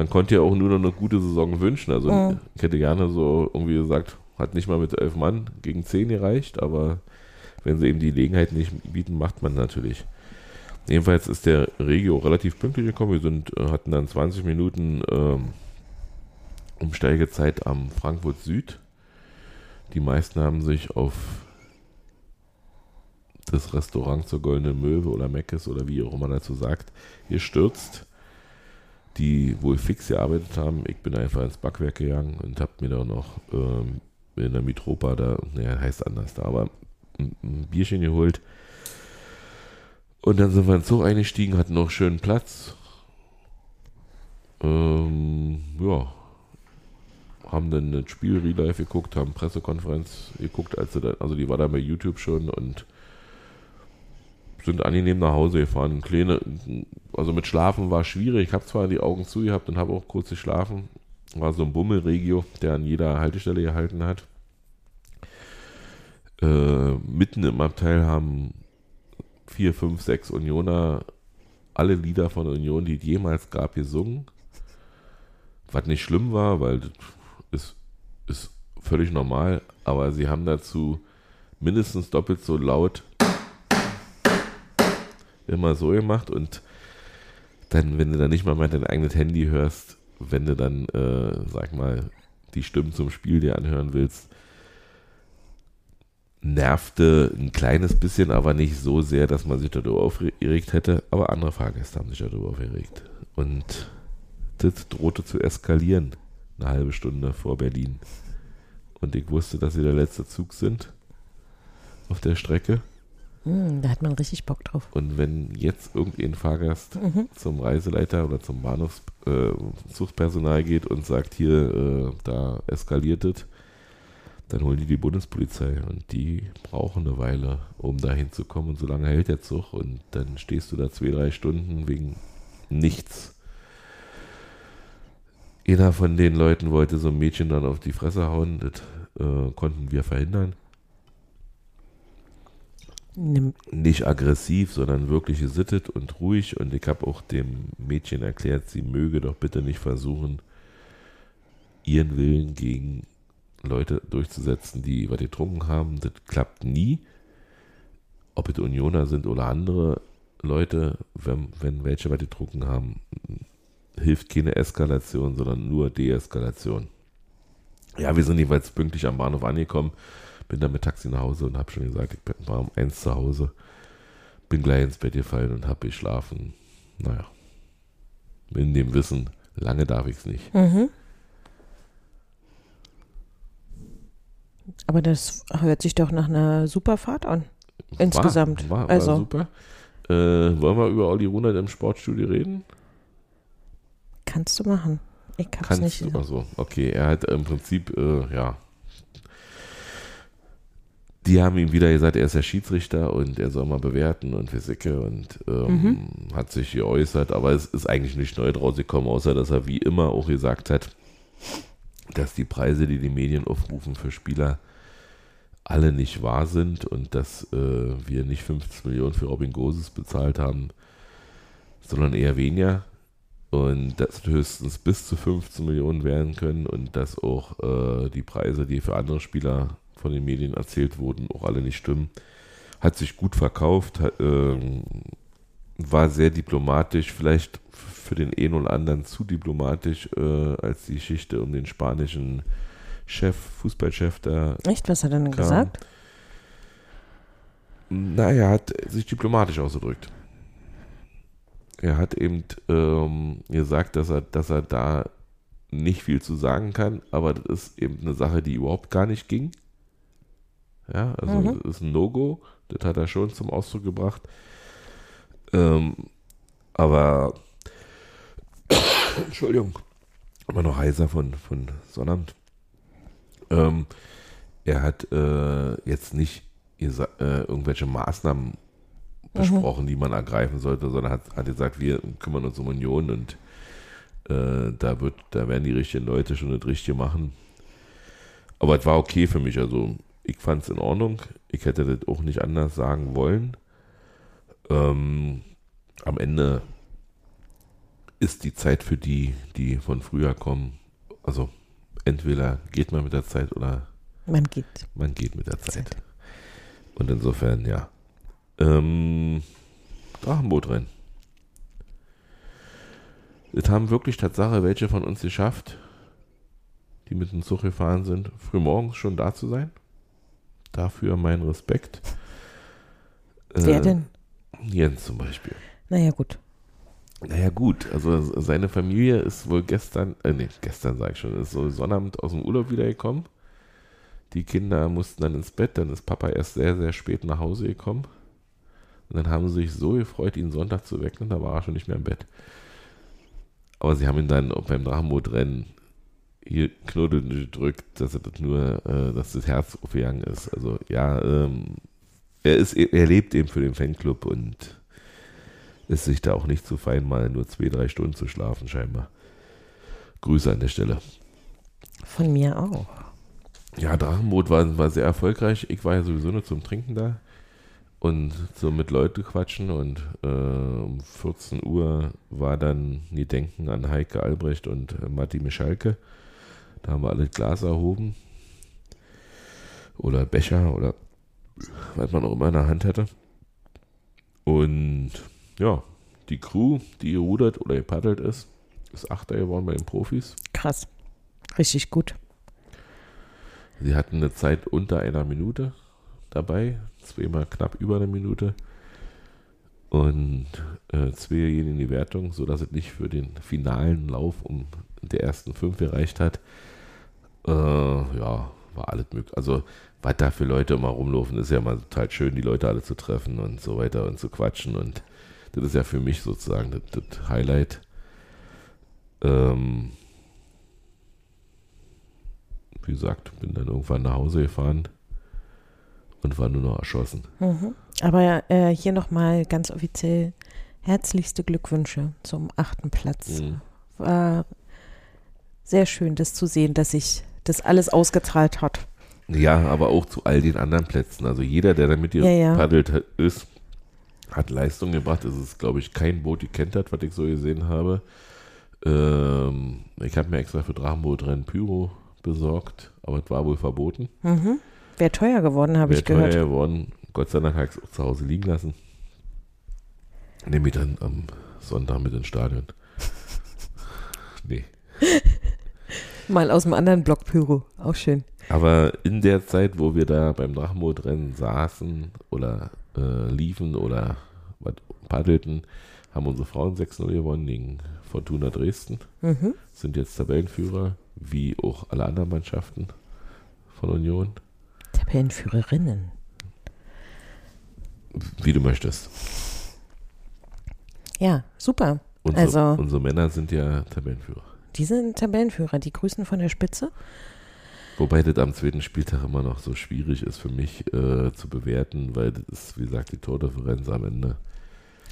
man konnte ja auch nur noch eine gute Saison wünschen. Also Mhm. ich hätte gerne so irgendwie gesagt, hat nicht mal mit elf Mann gegen zehn gereicht, aber wenn sie eben die Gelegenheit nicht bieten, macht man natürlich. Jedenfalls ist der Regio relativ pünktlich gekommen. Wir sind, äh, hatten dann 20 Minuten ähm, Umsteigezeit am Frankfurt Süd. Die meisten haben sich auf das Restaurant zur Goldenen Möwe oder Meckes oder wie auch immer dazu sagt, gestürzt, die wohl fix gearbeitet haben. Ich bin einfach ins Backwerk gegangen und habe mir da noch ähm, in der Mitropa da, naja, heißt anders da, aber ein, Bierchen geholt. Und dann sind wir in den Zug eingestiegen, hatten noch schönen Platz. Ähm, ja, haben dann das Spiel Real Life geguckt, haben Pressekonferenz geguckt, als sie da, also die war da bei YouTube schon und sind angenehm nach Hause gefahren. Kleine, also mit Schlafen war schwierig. Ich habe zwar die Augen zu gehabt und habe auch kurz geschlafen. War so ein Bummelregio, der an jeder Haltestelle gehalten hat. Äh, mitten im Abteil haben vier, fünf, sechs Unioner alle Lieder von Union, die es jemals gab, gesungen. Was nicht schlimm war, weil ist, ist völlig normal, aber sie haben dazu mindestens doppelt so laut immer so gemacht und dann, wenn du dann nicht mal mehr dein eigenes Handy hörst, wenn du dann, äh, sag mal, die Stimmen zum Spiel dir anhören willst, nervte ein kleines bisschen, aber nicht so sehr, dass man sich darüber aufgeregt hätte. Aber andere Fahrgäste haben sich darüber aufgeregt. Und das drohte zu eskalieren, eine halbe Stunde vor Berlin. Und ich wusste, dass sie der letzte Zug sind auf der Strecke. Hm, da hat man richtig Bock drauf. Und wenn jetzt irgendein Fahrgast mhm. zum Reiseleiter oder zum Bahnhofszugspersonal äh, geht und sagt, hier, äh, da eskaliert es, dann holen die die Bundespolizei und die brauchen eine Weile, um da hinzukommen und so lange hält der Zug und dann stehst du da zwei, drei Stunden wegen nichts. Einer von den Leuten wollte so ein Mädchen dann auf die Fresse hauen, das äh, konnten wir verhindern. Nicht aggressiv, sondern wirklich gesittet und ruhig und ich habe auch dem Mädchen erklärt, sie möge doch bitte nicht versuchen, ihren Willen gegen Leute durchzusetzen, die was getrunken haben. Das klappt nie. Ob es Unioner sind oder andere Leute, wenn, wenn welche was getrunken haben, hilft keine Eskalation, sondern nur Deeskalation. Ja, wir sind jeweils pünktlich am Bahnhof angekommen. Bin dann mit Taxi nach Hause und habe schon gesagt, ich war um eins zu Hause. Bin gleich ins Bett gefallen und habe geschlafen. Naja, in dem Wissen, lange darf ich es nicht. Mhm. Aber das hört sich doch nach einer super Fahrt an. Insgesamt. War, war, also. super. Äh, wollen wir über Olli Runert im Sportstudio reden? Kannst du machen. Ich hab's Kannst nicht. Du, also, okay, er hat im Prinzip, äh, ja. Die haben ihm wieder gesagt, er ist der Schiedsrichter und er soll mal bewerten und Physike und ähm, mhm. hat sich geäußert, aber es ist eigentlich nicht neu draus gekommen, außer dass er wie immer auch gesagt hat, dass die Preise, die die Medien aufrufen für Spieler, alle nicht wahr sind und dass äh, wir nicht 50 Millionen für Robin Goses bezahlt haben, sondern eher weniger und das höchstens bis zu 15 Millionen werden können und dass auch äh, die Preise, die für andere Spieler von den Medien erzählt wurden, auch alle nicht stimmen. Hat sich gut verkauft, hat, äh, war sehr diplomatisch, vielleicht für den einen oder anderen zu diplomatisch, äh, als die Geschichte um den spanischen Chef, Fußballchef da. Echt? Was hat er denn kam. gesagt? Naja, er hat sich diplomatisch ausgedrückt. Er hat eben ähm, gesagt, dass er, dass er da nicht viel zu sagen kann, aber das ist eben eine Sache, die überhaupt gar nicht ging. Ja, also mhm. das ist ein No-Go, das hat er schon zum Ausdruck gebracht. Ähm, aber Entschuldigung, immer noch heiser von, von Sonnabend. Ähm, er hat äh, jetzt nicht äh, irgendwelche Maßnahmen mhm. besprochen, mhm. die man ergreifen sollte, sondern hat, hat gesagt, wir kümmern uns um Union und äh, da wird, da werden die richtigen Leute schon das Richtige machen. Aber es war okay für mich, also ich fand es in Ordnung. Ich hätte das auch nicht anders sagen wollen. Ähm, am Ende ist die Zeit für die, die von früher kommen. Also entweder geht man mit der Zeit oder man geht. Man geht mit der Zeit. Zeit. Und insofern, ja. Ähm, Drachenbootrennen. Es haben wirklich Tatsache welche von uns geschafft, die mit dem Zug gefahren sind, frühmorgens schon da zu sein. Dafür mein Respekt. Wer äh, denn? Jens zum Beispiel. Naja, gut. Naja, gut, also seine Familie ist wohl gestern, äh, nee, gestern sag ich schon, ist so Sonnabend aus dem Urlaub wiedergekommen. Die Kinder mussten dann ins Bett, dann ist Papa erst sehr, sehr spät nach Hause gekommen. Und dann haben sie sich so gefreut, ihn Sonntag zu wecken, da war er schon nicht mehr im Bett. Aber sie haben ihn dann beim Drachenbootrennen hier Knuddel gedrückt, dass er das nur, äh, dass das Herz aufgegangen ist. Also ja, ähm, er ist, er lebt eben für den Fanclub und ist sich da auch nicht zu fein, mal nur zwei, drei Stunden zu schlafen, scheinbar. Grüße an der Stelle. Von mir auch. Ja, Drachenboot war, war sehr erfolgreich. Ich war ja sowieso nur zum Trinken da und so mit Leuten quatschen und äh, um 14 Uhr war dann die Denken an Heike Albrecht und äh, Matti Mischalke. Da haben wir alle Glas erhoben oder Becher oder was man auch immer in der Hand hatte. Und ja, die Crew, die gerudert oder gepaddelt ist, ist Achter geworden bei den Profis. Krass. Richtig gut. Sie hatten eine Zeit unter einer Minute dabei, zweimal knapp über eine Minute und äh, zweierjenigen in die Wertung, sodass es nicht für den finalen Lauf um der ersten fünf gereicht hat. Äh, ja, war alles möglich. Also, was da für Leute immer rumlaufen, ist ja mal total schön, die Leute alle zu treffen und so weiter und zu quatschen. Und das ist ja für mich sozusagen das, das Highlight. Ähm, wie gesagt, bin dann irgendwann nach Hause gefahren und war nur noch erschossen. Mhm. Aber äh, hier nochmal ganz offiziell herzlichste Glückwünsche zum achten Platz. Mhm. War sehr schön, das zu sehen, dass sich das alles ausgezahlt hat. Ja, aber auch zu all den anderen Plätzen. Also jeder, der da mit dir Ja, ja. paddelt hat- ist, hat Leistung gebracht. Es ist, glaube ich, kein Boot gekentert, hat, was ich so gesehen habe. Ähm, ich habe mir extra für Drachenbootrennen Pyro besorgt, aber es war wohl verboten. Mhm. Wäre teuer geworden, habe ich Wäre teuer gehört. geworden. Gott sei Dank habe ich es auch zu Hause liegen lassen. Nehme ich dann am Sonntag mit ins Stadion. nee. Mal aus dem anderen Block Pyro. Auch schön. Aber in der Zeit, wo wir da beim Drachenbootrennen saßen oder äh, liefen oder paddelten, haben unsere Frauen 6-0 gewonnen gegen Fortuna Dresden. Mhm. Sind jetzt Tabellenführer, wie auch alle anderen Mannschaften von Union. Tabellenführerinnen. Wie du möchtest. Ja, super. Unsere, Also- unsere Männer sind ja Tabellenführer. Die sind Tabellenführer. Die grüßen von der Spitze. Wobei das am zweiten Spieltag immer noch so schwierig ist für mich äh, zu bewerten, weil das ist, wie gesagt, die Tordifferenz am Ende.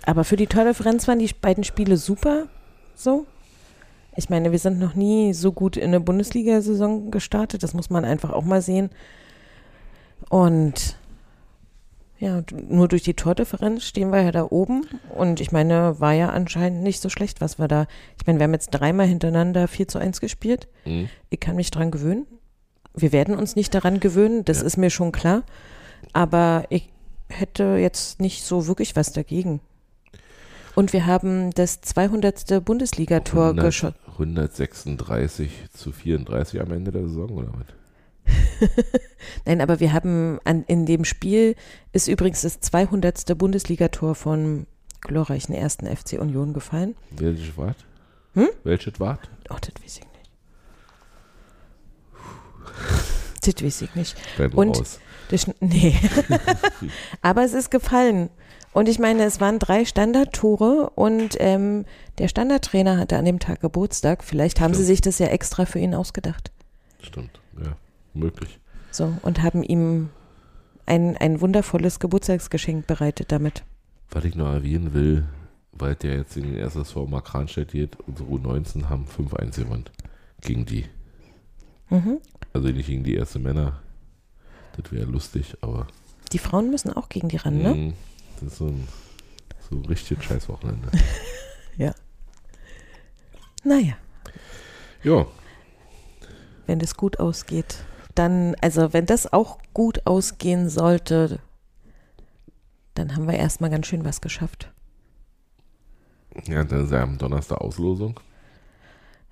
Aber für die Tordifferenz waren die beiden Spiele super. So. Ich meine, wir sind noch nie so gut in eine Bundesliga-Saison gestartet. Das muss man einfach auch mal sehen. Und ja, nur durch die Tordifferenz stehen wir ja da oben. Und ich meine, war ja anscheinend nicht so schlecht, was wir da. Ich meine, wir haben jetzt dreimal hintereinander 4 zu 1 gespielt. Hm? Ich kann mich dran gewöhnen. Wir werden uns nicht daran gewöhnen, das Ja. ist mir schon klar. Aber ich hätte jetzt nicht so wirklich was dagegen. Und wir haben das 200. Bundesligator 100 geschossen. 136 zu 34 am Ende der Saison, oder was? Nein, aber wir haben an, in dem Spiel ist übrigens das 200. Bundesligator vom glorreichen ersten FC Union gefallen. Welches Wart? Hm? Welches Wart? Oh, das weiß ich nicht. Das weiß ich nicht. Bleiben wir Und- raus. Das, nee. Aber es ist gefallen. Und ich meine, es waren drei Standardtore und ähm, der Standardtrainer hatte an dem Tag Geburtstag. Vielleicht haben sie Stimmt. sich das ja extra für ihn ausgedacht. Stimmt, ja, möglich. So, und haben ihm ein, ein wundervolles Geburtstagsgeschenk bereitet damit. Was ich noch erwähnen will, weil der jetzt in den SSV Mark Kranstedt geht, unsere U19 haben 5-1 gewonnen gegen die. Mhm. Also nicht gegen die erste Männer. Das wäre lustig, aber Die Frauen müssen auch gegen die ran, ne? mh, das ist so ein so richtig scheiß Wochenende. Naja, ja, wenn das gut ausgeht. Dann, also wenn das auch gut ausgehen sollte, dann haben wir erstmal ganz schön was geschafft. ja, dann ist ja am Donnerstag Auslosung.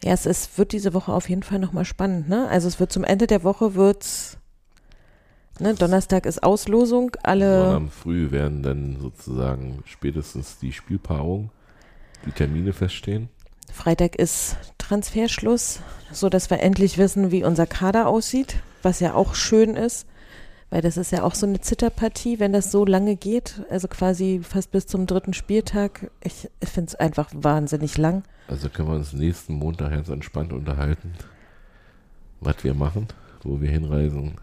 Ja, es ist, wird diese Woche auf jeden Fall nochmal spannend, ne? Also es wird zum Ende der Woche wird's, ne, Donnerstag ist Auslosung, Und alle, am Früh werden dann sozusagen spätestens die Spielpaarung, die Termine feststehen. Freitag ist Transferschluss, so dass wir endlich wissen, wie unser Kader aussieht, was ja auch schön ist, weil das ist ja auch so eine Zitterpartie, wenn das so lange geht, also quasi fast bis zum dritten Spieltag. Ich, ich finde es einfach wahnsinnig lang. Also können wir uns nächsten Montag ganz entspannt unterhalten, was wir machen, wo wir hinreisen,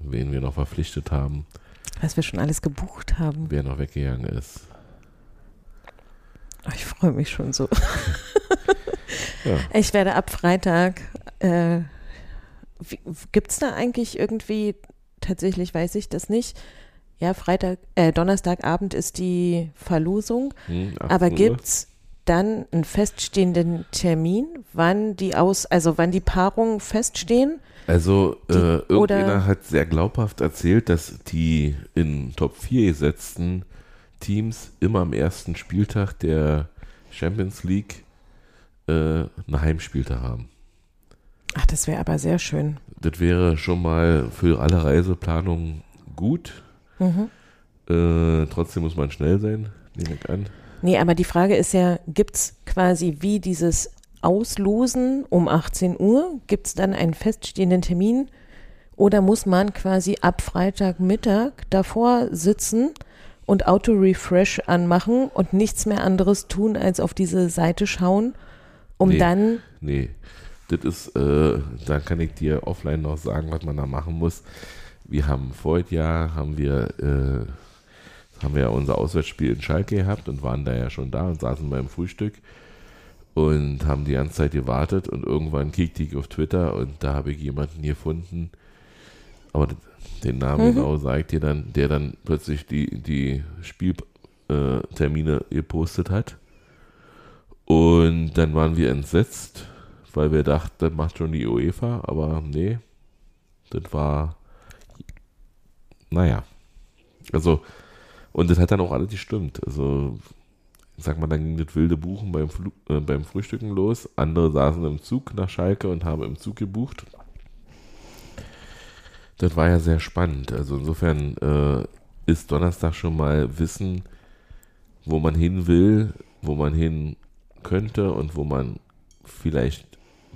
wen wir noch verpflichtet haben, Was wir schon alles gebucht haben. wer noch weggegangen ist. Ich freue mich schon so. Ja. Ich werde ab Freitag, äh, gibt es da eigentlich irgendwie, tatsächlich weiß ich das nicht, ja, Freitag, äh, Donnerstagabend ist die Verlosung, Hm, 18 aber Uhr. gibt's dann einen feststehenden Termin, wann die aus, also wann die Paarungen feststehen? Also Die- äh, irgendjemand hat sehr glaubhaft erzählt, dass die in Top 4 gesetzten Teams immer am ersten Spieltag der Champions League äh, einen Heimspieltag haben. Das wäre aber sehr schön. Das wäre schon mal für alle Reiseplanungen gut. Mhm. Äh, trotzdem muss man schnell sein, nehme ich an. Nee, aber die Frage ist ja, gibt es quasi wie dieses Auslosen um 18 Uhr? Gibt es dann einen feststehenden Termin? Oder muss man quasi ab Freitagmittag davor sitzen und Auto-Refresh anmachen und nichts mehr anderes tun, als auf diese Seite schauen, um Nee. dann, Nee, das ist, äh, da kann ich dir offline noch sagen, was man da machen muss. Wir haben voriges Jahr, haben wir, äh, haben wir unser Auswärtsspiel in Schalke gehabt und waren da ja schon da und saßen beim Frühstück und haben die ganze Zeit gewartet und irgendwann kickte ich auf Twitter und da habe ich jemanden gefunden, aber den Namen Mhm. genau sagt dir dann, der dann plötzlich die, die Spieltermine äh, gepostet hat. Und dann waren wir entsetzt, weil wir dachten, das macht schon die UEFA, aber nee, das war, naja, also, und das hat dann auch alles gestimmt. Also, ich sag mal, dann ging das wilde Buchen beim, Flu äh, beim Frühstücken los. Andere saßen im Zug nach Schalke und haben im Zug gebucht. Das war ja sehr spannend. Also insofern äh, ist Donnerstag schon mal Wissen, wo man hin will, wo man hin könnte und wo man vielleicht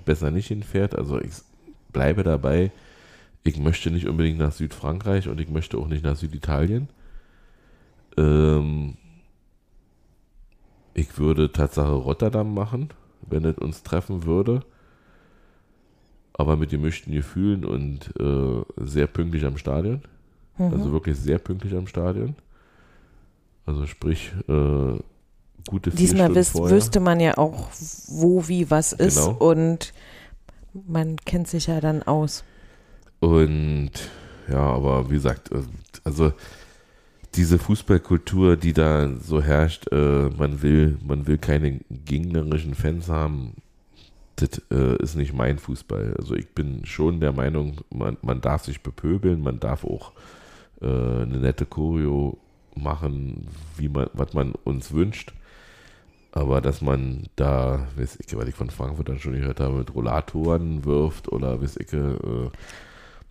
besser nicht hinfährt. Also ich bleibe dabei, ich möchte nicht unbedingt nach Südfrankreich und ich möchte auch nicht nach Süditalien. Ähm, ich würde Tatsache Rotterdam machen, wenn es uns treffen würde. Aber mit gemischten Gefühlen und äh, sehr pünktlich am Stadion. Mhm. Also wirklich sehr pünktlich am Stadion. Also sprich, äh, gute vier diesmal wüs vorher. wüsste man ja auch, wo, wie, was ist Genau. und man kennt sich ja dann aus. Und ja, aber wie gesagt, äh, also diese Fußballkultur, die da so herrscht, äh, man will, man will keine gegnerischen Fans haben, das äh, ist nicht mein Fußball. Also ich bin schon der Meinung, man, man darf sich bepöbeln, man darf auch äh, eine nette Choreo machen, wie man, was man uns wünscht. Aber dass man da, weiß ich, weil ich von Frankfurt dann schon gehört habe, mit Rollatoren wirft oder weiß ich, äh,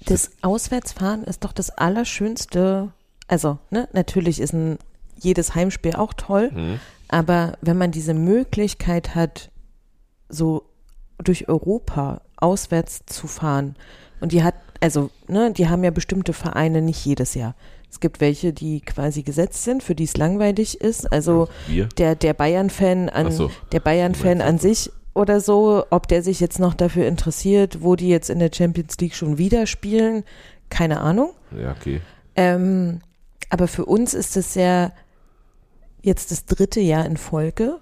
Das Auswärtsfahren ist doch das Allerschönste. Also, ne, natürlich ist ein, jedes Heimspiel auch toll, hm? aber wenn man diese Möglichkeit hat, so durch Europa auswärts zu fahren, und die hat, also, ne, die haben ja bestimmte Vereine nicht jedes Jahr. Es gibt welche, die quasi gesetzt sind, für die es langweilig ist. Also wir. der, der Bayern-Fan an so. der Bayern-Fan Du an sich oder so, ob der sich jetzt noch dafür interessiert, wo die jetzt in der Champions League schon wieder spielen, keine Ahnung. Ja, okay. Ähm, aber für uns ist es ja jetzt das dritte Jahr in Folge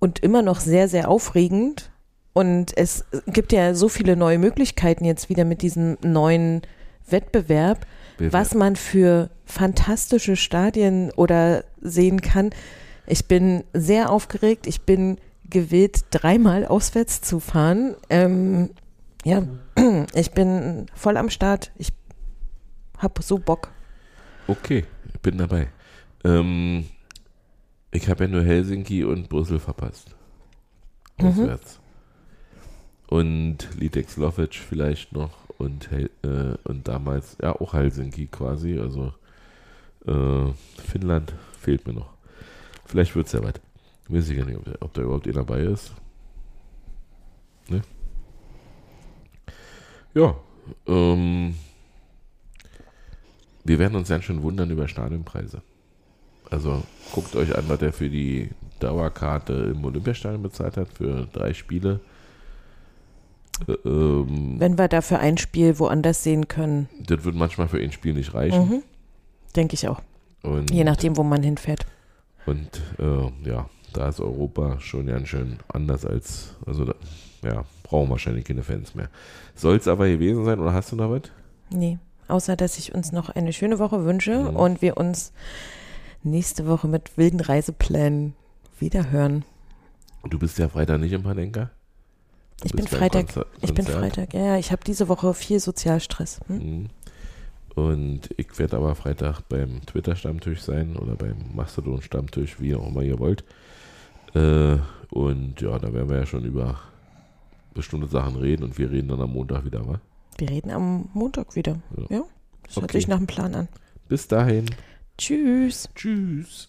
und immer noch sehr, sehr aufregend. Und es gibt ja so viele neue Möglichkeiten jetzt wieder mit diesem neuen Wettbewerb, Wir- was man für fantastische Stadien oder sehen kann. Ich bin sehr aufgeregt. Ich bin gewillt, dreimal auswärts zu fahren. Ähm, ja, ich bin voll am Start. Ich hab so Bock. Okay, ich bin dabei. Ähm, ich habe ja nur Helsinki und Brüssel verpasst. Mhm. Auswärts. Und Lidex Lovic vielleicht noch und, äh, und damals, ja, auch Helsinki quasi. Also äh, Finnland fehlt mir noch. Vielleicht wird es ja was. Weiß ich gar nicht, ob, der- ob da überhaupt einer dabei ist. Ne? Ja, ähm, wir werden uns ganz schön wundern über Stadionpreise. Also guckt euch an, was er für die Dauerkarte im Olympiastadion bezahlt hat, für drei Spiele. Äh, Ähm, Wenn wir dafür ein Spiel woanders sehen können, das wird manchmal für ein Spiel nicht reichen. mhm. denke ich auch. Und, Je nachdem, wo man hinfährt. Und äh, ja, da ist Europa schon ganz schön anders als, also da, ja, brauchen wahrscheinlich keine Fans mehr. Soll es aber gewesen sein oder hast du noch was? Nee, außer dass ich uns noch eine schöne Woche wünsche Mhm. und wir uns nächste Woche mit wilden Reiseplänen wiederhören. Du bist ja Freitag nicht im Panenka? Du Ich bin Freitag. Konzer- Ich bin. Freitag. Ja, ich habe diese Woche viel Sozialstress. Hm? Mhm. Und ich werde aber Freitag beim Twitter-Stammtisch sein oder beim Mastodon-Stammtisch, wie auch immer ihr wollt. Äh, und ja, da werden wir ja schon über bestimmte Sachen reden und wir reden dann am Montag wieder, wa? Wir reden am Montag wieder. Ja. Ja, das hört Okay. sich nach einem Plan an. Bis dahin. Tschüss. Tschüss.